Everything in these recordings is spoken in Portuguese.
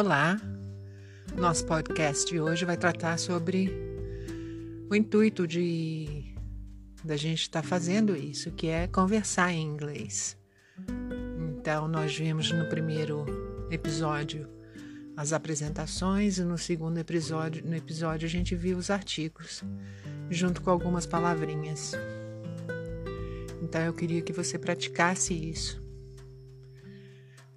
Olá! Nosso podcast de hoje vai tratar sobre o intuito de da gente estar tá fazendo isso, que é conversar em inglês. Então, nós vimos no primeiro episódio as apresentações e no segundo episódio, no episódio a gente viu os artigos, junto com algumas palavrinhas. Então, eu queria que você praticasse isso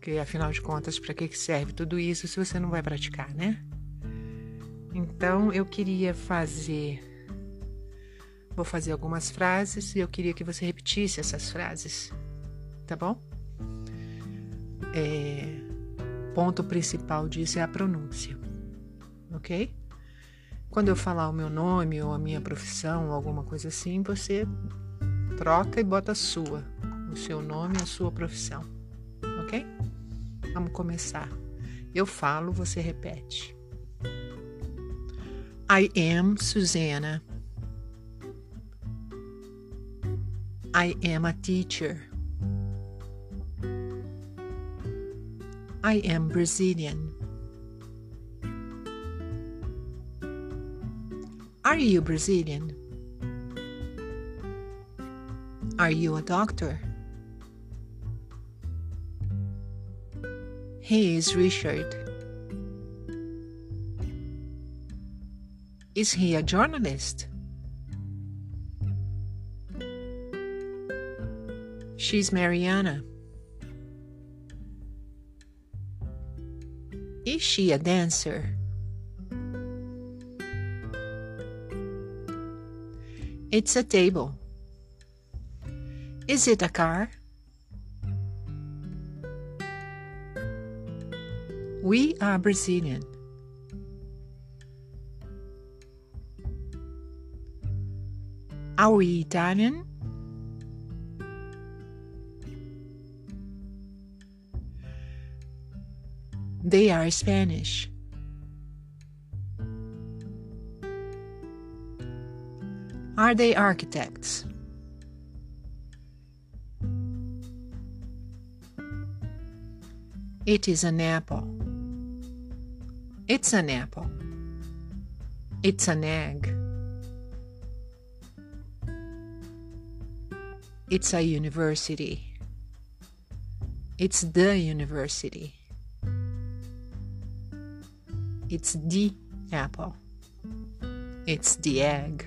porque afinal de contas, para que serve tudo isso se você não vai praticar, né? Então eu queria fazer. Vou fazer algumas frases e eu queria que você repetisse essas frases, tá bom? É, ponto principal disso é a pronúncia, ok? Quando eu falar o meu nome ou a minha profissão ou alguma coisa assim, você troca e bota a sua, o seu nome e a sua profissão, ok? Vamos começar. Eu falo, você repete. I am Susanna. I am a teacher. I am Brazilian. Are you Brazilian? Are you a doctor? He is Richard. Is he a journalist? She's Mariana. Is she a dancer? It's a table. Is it a car? We are Brazilian. Are we Italian? They are Spanish. Are they architects? It is an apple. It's an apple. It's an egg. It's a university. It's the university. It's the apple. It's the egg.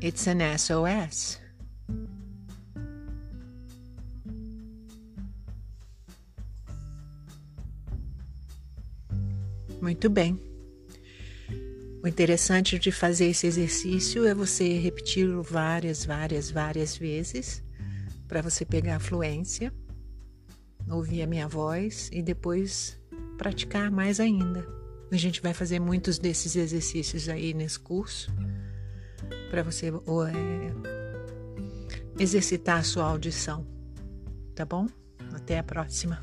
It's an SOS. Muito bem. O interessante de fazer esse exercício é você repeti-lo várias, várias, várias vezes para você pegar a fluência, ouvir a minha voz e depois praticar mais ainda. A gente vai fazer muitos desses exercícios aí nesse curso para você ou, é, exercitar a sua audição, tá bom? Até a próxima.